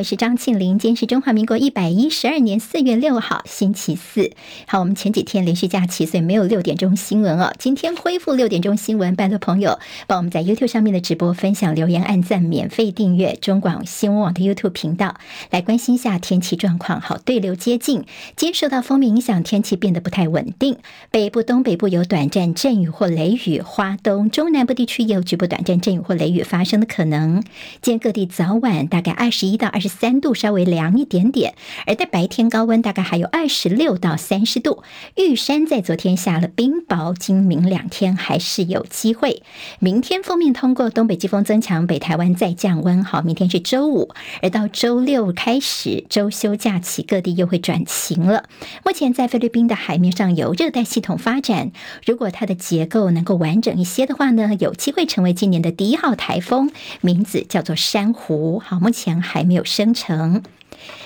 我是张庆玲。今天是中华民国一百一十二年四月六号，星期四。好，我们前几天连续假期，所以没有六点钟新闻哦。今天恢复六点钟新闻，拜托朋友帮我们在 YouTube 上面的直播分享、留言、按赞、免费订阅中广新闻网的 YouTube 频道，来关心一下天气状况。好，对流接近，今受到锋面影响，天气变得不太稳定。北部、东北部有短暂阵雨或雷雨，花东、中南部地区也有局部短暂阵雨或雷雨发生的可能。今天各地早晚大概二十一到二十三度，稍微凉一点点；而在白天高温大概还有二十六到三十度。玉山在昨天下了冰雹，今明两天还是有机会。明天封面通过，东北季风增强，北台湾再降温。好，明天是周五，而到周六开始周休假期，各地又会转晴了。目前在菲律宾的海面上有热带系统发展，如果它的结构能够完整一些的话呢，有机会成为今年的第一号台风，名字叫做珊瑚。好，目前还没有生成。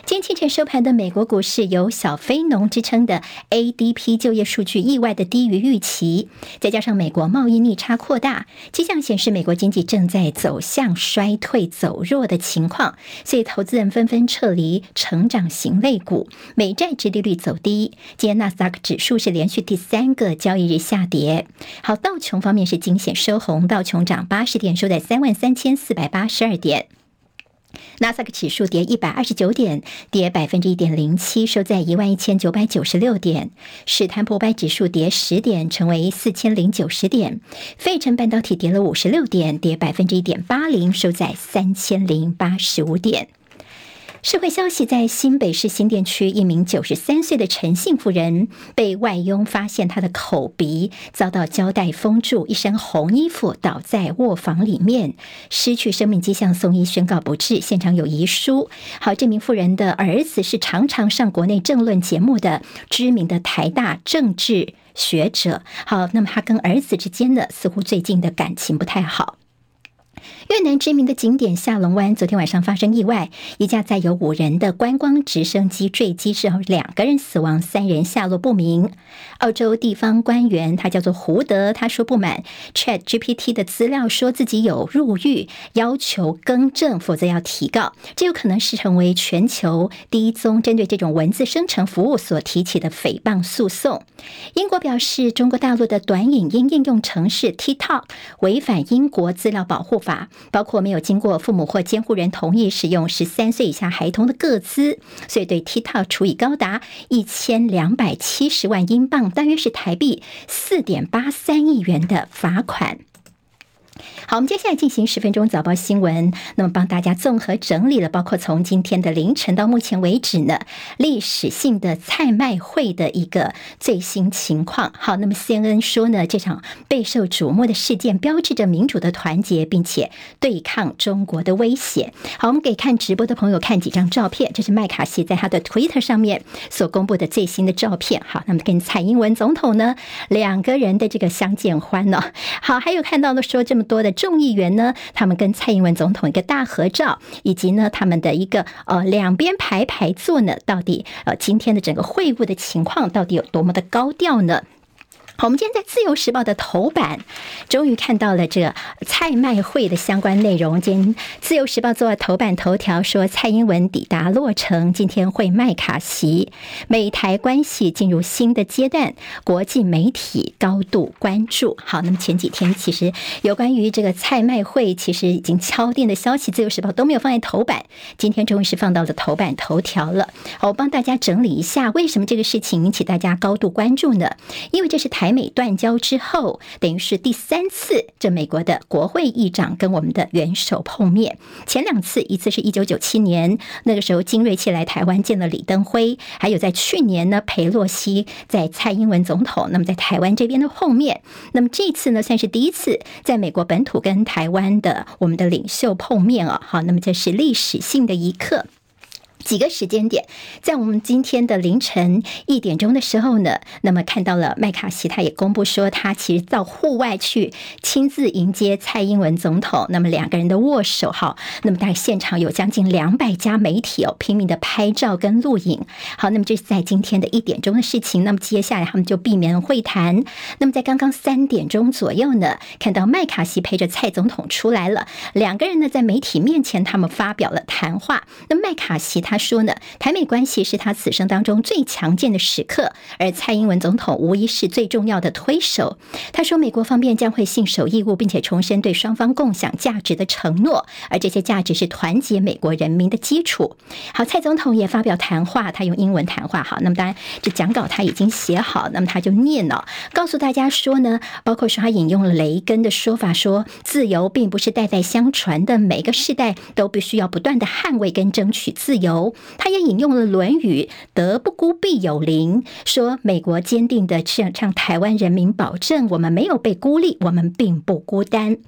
今天清晨收盘的美国股市有“小非农”之称的 ADP 就业数据意外的低于预期，再加上美国贸易逆差扩大，迹象显示美国经济正在走向衰退走弱的情况，所以投资人纷纷撤离成长型类股，美债殖利率走低。今天纳斯达克指数是连续第三个交易日下跌。好，道琼方面是惊险收红，道琼涨八十点，收在三万三千四百八十二点。纳斯达克指数跌一百二十九点，跌百分之一点零七，收在一万一千九百九十六点。史坦普百指数跌十点，成为四千零九十点。费城半导体跌了五十六点，跌百分之一点八零，收在三千零八十五点。社会消息，在新北市新店区，一名九十三岁的陈姓妇人被外佣发现，她的口鼻遭到胶带封住，一身红衣服倒在卧房里面，失去生命迹象，送医宣告不治。现场有遗书。好，这名妇人的儿子是常常上国内政论节目的知名的台大政治学者。好，那么他跟儿子之间呢，似乎最近的感情不太好。越南知名的景点下龙湾昨天晚上发生意外，一架载有五人的观光直升机坠机之后，两个人死亡，三人下落不明。澳洲地方官员他叫做胡德，他说不满 Chat GPT 的资料，说自己有入狱，要求更正，否则要提告。这有可能是成为全球第一宗针对这种文字生成服务所提起的诽谤诉讼。英国表示，中国大陆的短影音应用程式 TikTok 违反英国资料保护法。包括没有经过父母或监护人同意使用十三岁以下孩童的个资，所以对 TikTok 处以高达一千两百七十万英镑，大约是台币四点八三亿元的罚款。好，我们接下来进行十分钟早报新闻。那么帮大家综合整理了，包括从今天的凌晨到目前为止呢，历史性的蔡麦会的一个最新情况。好，那么 CNN 说呢，这场备受瞩目的事件标志着民主的团结，并且对抗中国的威胁。好，我们给看直播的朋友看几张照片，这是麦卡锡在他的 Twitter 上面所公布的最新的照片。好，那么跟蔡英文总统呢两个人的这个相见欢呢，好，还有看到了说这么多的众议员呢，他们跟蔡英文总统一个大合照，以及呢他们的一个呃两边排排坐呢，到底呃今天的整个会晤的情况到底有多么的高调呢？好，我们今天在《自由时报》的头版，终于看到了这蔡麦会的相关内容。今天《自由时报》做头版头条说，蔡英文抵达洛城，今天会麦卡锡，美台关系进入新的阶段，国际媒体高度关注。好，那么前几天其实有关于这个蔡麦会，其实已经敲定的消息，《自由时报》都没有放在头版，今天终于是放到了头版头条了。好，我帮大家整理一下，为什么这个事情引起大家高度关注呢？因为这是台。台美断交之后，等于是第三次，这美国的国会议长跟我们的元首碰面。前两次，一次是一九九七年，那个时候金瑞气来台湾见了李登辉，还有在去年呢，裴洛西在蔡英文总统那么在台湾这边的碰面。那么这次呢，算是第一次在美国本土跟台湾的我们的领袖碰面哦。好，那么这是历史性的一刻。几个时间点，在我们今天的凌晨一点钟的时候呢，那么看到了麦卡锡，他也公布说，他其实到户外去亲自迎接蔡英文总统，那么两个人的握手，哈，那么大概现场有将近两百家媒体哦，拼命的拍照跟录影，好，那么这是在今天的一点钟的事情，那么接下来他们就避免会谈，那么在刚刚三点钟左右呢，看到麦卡锡陪着蔡总统出来了，两个人呢在媒体面前，他们发表了谈话，那麦卡锡他。他说呢，台美关系是他此生当中最强健的时刻，而蔡英文总统无疑是最重要的推手。他说，美国方面将会信守义务，并且重申对双方共享价值的承诺，而这些价值是团结美国人民的基础。好，蔡总统也发表谈话，他用英文谈话。好，那么当然这讲稿他已经写好，那么他就念了，告诉大家说呢，包括说他引用了雷根的说法，说自由并不是代代相传的，每个世代都必须要不断的捍卫跟争取自由。他也引用了《论语》，“德不孤，必有邻”，说美国坚定的向向台湾人民保证，我们没有被孤立，我们并不孤单。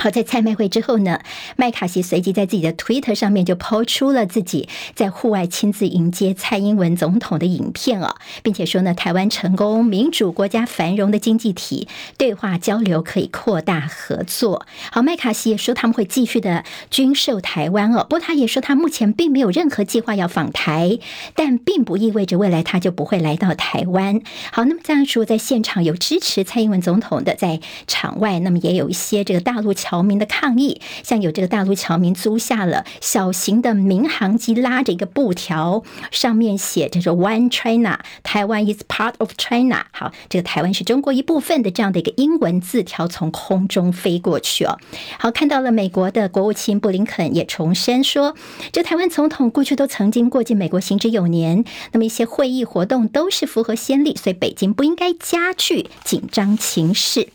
好，在蔡麦会之后呢，麦卡锡随即在自己的推特上面就抛出了自己在户外亲自迎接蔡英文总统的影片哦，并且说呢，台湾成功、民主国家繁荣的经济体，对话交流可以扩大合作。好，麦卡锡也说他们会继续的军售台湾哦，不过他也说他目前并没有任何计划要访台，但并不意味着未来他就不会来到台湾。好，那么这样说，在现场有支持蔡英文总统的，在场外，那么也有一些这个大陆。侨民的抗议，像有这个大陆侨民租下了小型的民航机，拉着一个布条，上面写着说 “One China”，台湾 is part of China。好，这个台湾是中国一部分的这样的一个英文字条从空中飞过去哦。好，看到了美国的国务卿布林肯也重申说，这台湾总统过去都曾经过境美国行之有年，那么一些会议活动都是符合先例，所以北京不应该加剧紧张情势。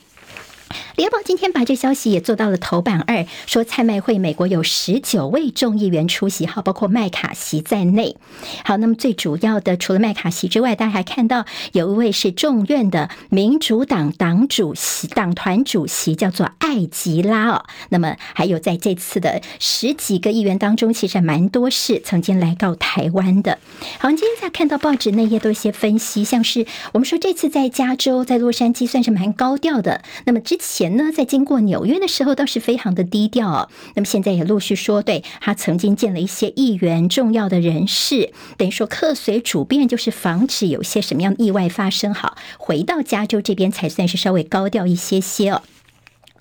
联合报今天把这消息也做到了头版二，说蔡麦会美国有十九位众议员出席，好，包括麦卡锡在内。好，那么最主要的除了麦卡锡之外，大家还看到有一位是众院的民主党党主席、党团主席，叫做艾吉拉哦。那么还有在这次的十几个议员当中，其实还蛮多是曾经来到台湾的。好，今天在看到报纸内页都一些分析，像是我们说这次在加州、在洛杉矶算是蛮高调的。那么之前呢，在经过纽约的时候倒是非常的低调哦。那么现在也陆续说，对他曾经见了一些议员、重要的人士，等于说客随主便，就是防止有些什么样的意外发生。好，回到加州这边才算是稍微高调一些些哦。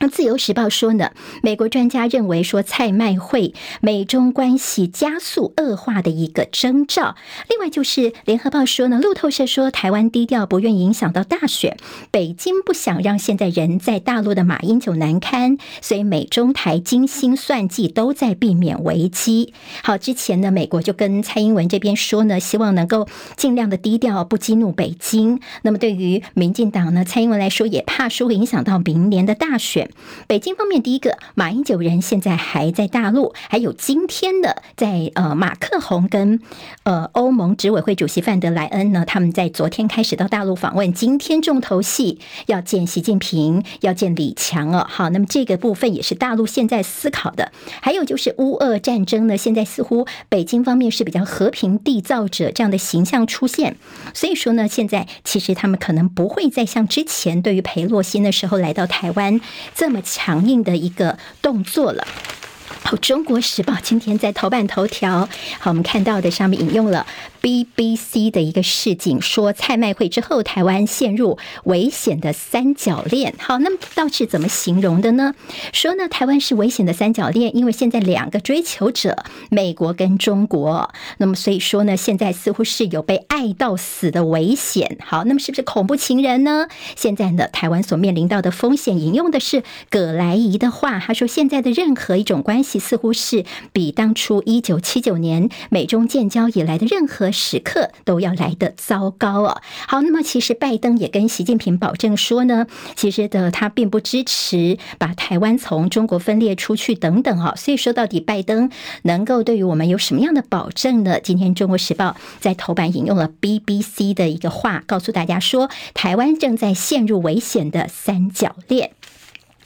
自由时报说呢，美国专家认为说，蔡麦会美中关系加速恶化的一个征兆。另外就是联合报说呢，路透社说，台湾低调，不愿影响到大选，北京不想让现在人在大陆的马英九难堪，所以美中台精心算计，都在避免危机。好，之前呢，美国就跟蔡英文这边说呢，希望能够尽量的低调，不激怒北京。那么对于民进党呢，蔡英文来说，也怕说会影响到明年的大选。北京方面，第一个马英九人现在还在大陆，还有今天的在呃马克宏跟呃欧盟执委会主席范德莱恩呢，他们在昨天开始到大陆访问，今天重头戏要见习近平，要见李强哦。好，那么这个部分也是大陆现在思考的。还有就是乌俄战争呢，现在似乎北京方面是比较和平缔造者这样的形象出现，所以说呢，现在其实他们可能不会再像之前对于裴洛西的时候来到台湾。这么强硬的一个动作了。好，《中国时报》今天在头版头条，好，我们看到的上面引用了。BBC 的一个市井说，蔡麦会之后，台湾陷入危险的三角恋。好，那么到底是怎么形容的呢？说呢，台湾是危险的三角恋，因为现在两个追求者，美国跟中国。那么所以说呢，现在似乎是有被爱到死的危险。好，那么是不是恐怖情人呢？现在呢，台湾所面临到的风险，引用的是葛莱仪的话，他说，现在的任何一种关系，似乎是比当初一九七九年美中建交以来的任何。时刻都要来得糟糕哦。好，那么其实拜登也跟习近平保证说呢，其实的他并不支持把台湾从中国分裂出去等等啊。所以说，到底拜登能够对于我们有什么样的保证呢？今天《中国时报》在头版引用了 BBC 的一个话，告诉大家说，台湾正在陷入危险的三角恋。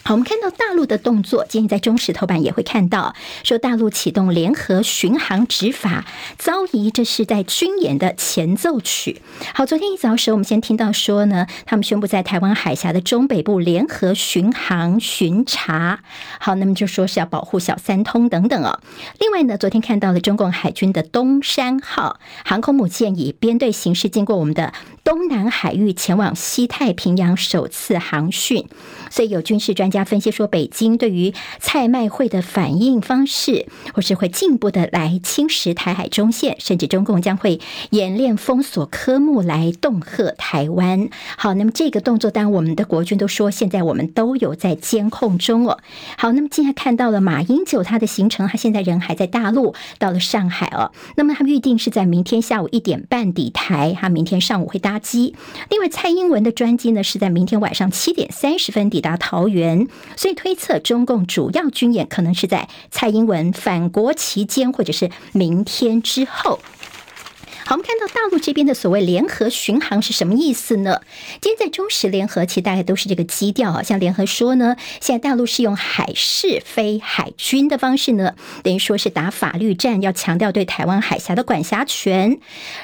好，我们看到大陆的动作，今天在中时头版也会看到，说大陆启动联合巡航执法，遭疑这是在军演的前奏曲。好，昨天一早时，我们先听到说呢，他们宣布在台湾海峡的中北部联合巡航巡查。好，那么就说是要保护小三通等等哦。另外呢，昨天看到了中共海军的东山号航空母舰以编队形式经过我们的东南海域，前往西太平洋首次航训。所以有军事专家分析说，北京对于蔡麦会的反应方式，或是会进一步的来侵蚀台海中线，甚至中共将会演练封锁科目来恫吓台湾。好，那么这个动作，当然我们的国军都说，现在我们都有在监控中哦。好，那么今天看到了马英九他的行程，他现在人还在大陆，到了上海哦。那么他预定是在明天下午一点半抵台，他明天上午会搭机。另外，蔡英文的专机呢是在明天晚上七点三十分抵达桃园，所以推测中共主要军演可能是在蔡英文返国期间，或者是明天之后。好，我们看到大陆这边的所谓联合巡航是什么意思呢？今天在中时联合，其实大概都是这个基调啊。像联合说呢，现在大陆是用海事非海军的方式呢，等于说是打法律战，要强调对台湾海峡的管辖权。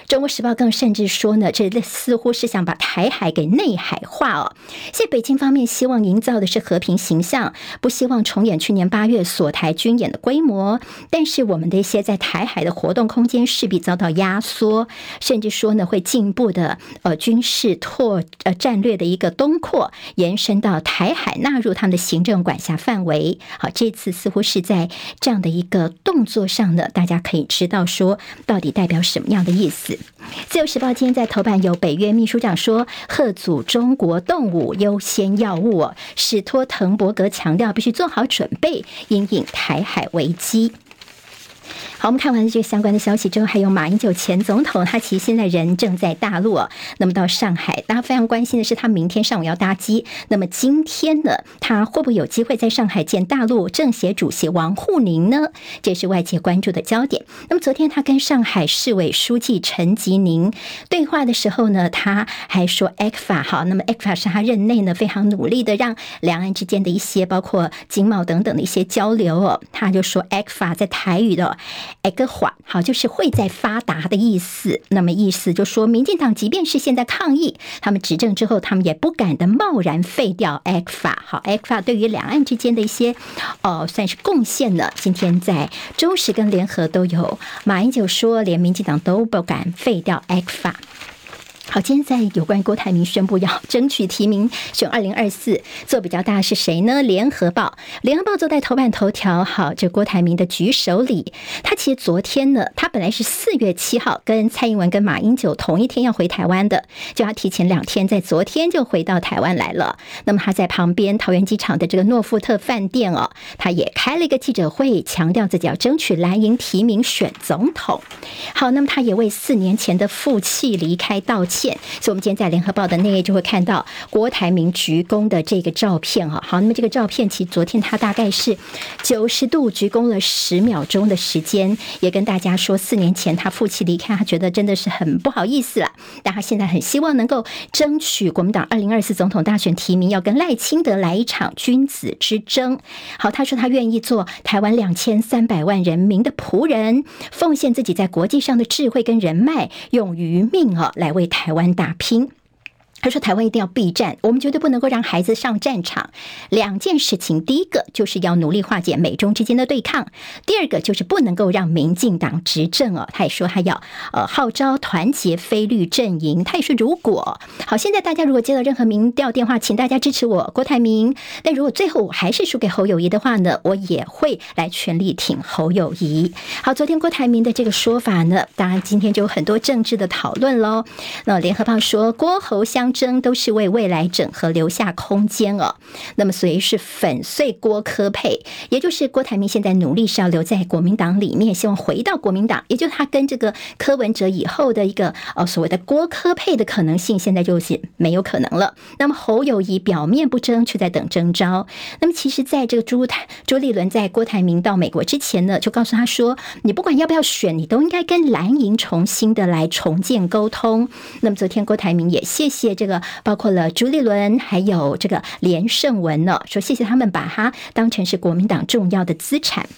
中国时报更甚至说呢，这似乎是想把台海给内海化哦。现在北京方面希望营造的是和平形象，不希望重演去年八月锁台军演的规模。但是我们的一些在台海的活动空间势必遭到压缩。甚至说呢，会进一步的呃军事拓呃战略的一个东扩，延伸到台海，纳入他们的行政管辖范围。好，这次似乎是在这样的一个动作上呢，大家可以知道说到底代表什么样的意思。自由时报今天在头版有北约秘书长说，贺阻中国动武优先要务，史托滕伯格强调必须做好准备，因应台海危机。好，我们看完了这个相关的消息之后，还有马英九前总统，他其实现在人正在大陆哦。那么到上海，大家非常关心的是，他明天上午要搭机。那么今天呢，他会不会有机会在上海见大陆政协主席王沪宁呢？这是外界关注的焦点。那么昨天他跟上海市委书记陈吉宁对话的时候呢，他还说 ECFA 好，那么 ECFA 是他任内呢非常努力的让两岸之间的一些包括经贸等等的一些交流哦。他就说 ECFA 在台语的。个缓好，就是会在发达的意思。那么意思就说，民进党即便是现在抗议，他们执政之后，他们也不敢的贸然废掉 ECFA。好，ECFA 对于两岸之间的一些哦，算是贡献了。今天在中时跟联合都有，马英九说，连民进党都不敢废掉 ECFA。好，今天在有关郭台铭宣布要争取提名选二零二四，做比较大是谁呢？联合报，联合报坐在头版头条。好，这郭台铭的举手礼，他其实昨天呢，他本来是四月七号跟蔡英文跟马英九同一天要回台湾的，就要提前两天，在昨天就回到台湾来了。那么他在旁边桃园机场的这个诺富特饭店哦，他也开了一个记者会，强调自己要争取蓝营提名选总统。好，那么他也为四年前的负气离开道歉。所以，我们今天在联合报的内页就会看到郭台铭鞠躬的这个照片啊。好，那么这个照片其实昨天他大概是九十度鞠躬了十秒钟的时间，也跟大家说，四年前他负气离开，他觉得真的是很不好意思了。但他现在很希望能够争取国民党二零二四总统大选提名，要跟赖清德来一场君子之争。好，他说他愿意做台湾两千三百万人民的仆人，奉献自己在国际上的智慧跟人脉，用余命啊来为台。台湾打拼。他说：“台湾一定要避战，我们绝对不能够让孩子上战场。两件事情，第一个就是要努力化解美中之间的对抗；第二个就是不能够让民进党执政哦。”他也说他要呃号召团结非绿阵营。他也说，如果好，现在大家如果接到任何民调电话，请大家支持我郭台铭。但如果最后我还是输给侯友谊的话呢，我也会来全力挺侯友谊。好，昨天郭台铭的这个说法呢，当然今天就有很多政治的讨论喽。那联合报说郭侯相。争都是为未来整合留下空间哦。那么，所以是粉碎郭柯配，也就是郭台铭现在努力是要留在国民党里面，希望回到国民党，也就是他跟这个柯文哲以后的一个呃所谓的郭柯配的可能性，现在就是没有可能了。那么侯友谊表面不争，却在等征召。那么，其实在这个朱台朱立伦在郭台铭到美国之前呢，就告诉他说，你不管要不要选，你都应该跟蓝营重新的来重建沟通。那么，昨天郭台铭也谢谢。这个包括了朱立伦，还有这个连胜文呢，说谢谢他们把他当成是国民党重要的资产。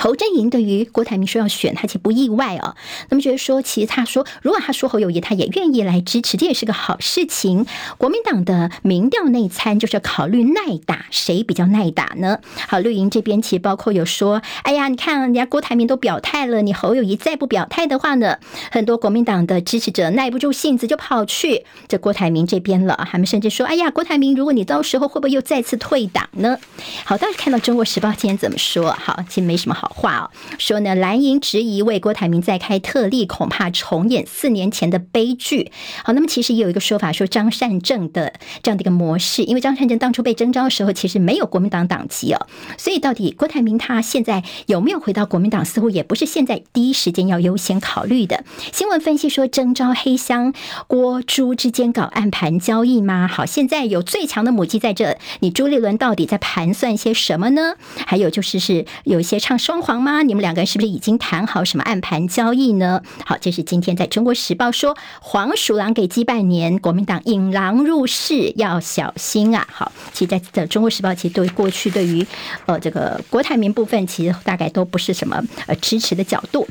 侯振营对于郭台铭说要选他，其实不意外哦。那么觉得说，其实他说，如果他说侯友谊，他也愿意来支持，这也是个好事情。国民党的民调内参就是要考虑耐打，谁比较耐打呢？好，绿营这边其实包括有说，哎呀，你看人家郭台铭都表态了，你侯友谊再不表态的话呢，很多国民党的支持者耐不住性子就跑去这郭台铭这边了。他们甚至说，哎呀，郭台铭，如果你到时候会不会又再次退党呢？好，大家看到《中国时报》今天怎么说？好，其实没什么好。话哦，说呢，蓝营质疑为郭台铭再开特例，恐怕重演四年前的悲剧。好，那么其实也有一个说法，说张善政的这样的一个模式，因为张善政当初被征召的时候，其实没有国民党党籍哦，所以到底郭台铭他现在有没有回到国民党，似乎也不是现在第一时间要优先考虑的。新闻分析说，征召黑箱郭朱之间搞暗盘交易吗？好，现在有最强的母鸡在这，你朱立伦到底在盘算些什么呢？还有就是是有一些唱双。黄吗？你们两个人是不是已经谈好什么暗盘交易呢？好，这是今天在中国时报说黄鼠狼给鸡拜年，国民党引狼入室要小心啊！好，其实在的中国时报其实对过去对于呃这个郭台铭部分，其实大概都不是什么呃支持的角度。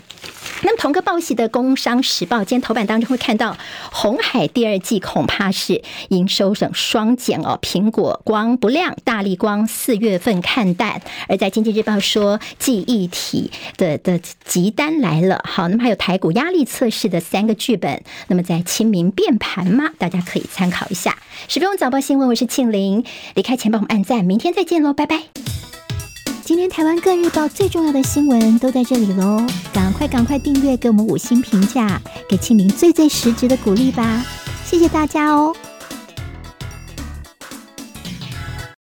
那么同个报系的《工商时报》今天头版当中会看到，红海第二季恐怕是营收省双减哦。苹果光不亮，大立光四月份看淡。而在《经济日报》说，继一体的的急单来了。好，那么还有台股压力测试的三个剧本。那么在清明变盘吗？大家可以参考一下。十分钟早报新闻，我是庆玲。离开前帮我们按赞，明天再见喽，拜拜。今天台湾各日报最重要的新闻都在这里喽，赶快赶快订阅，给我们五星评价，给庆玲最最实质的鼓励吧，谢谢大家哦。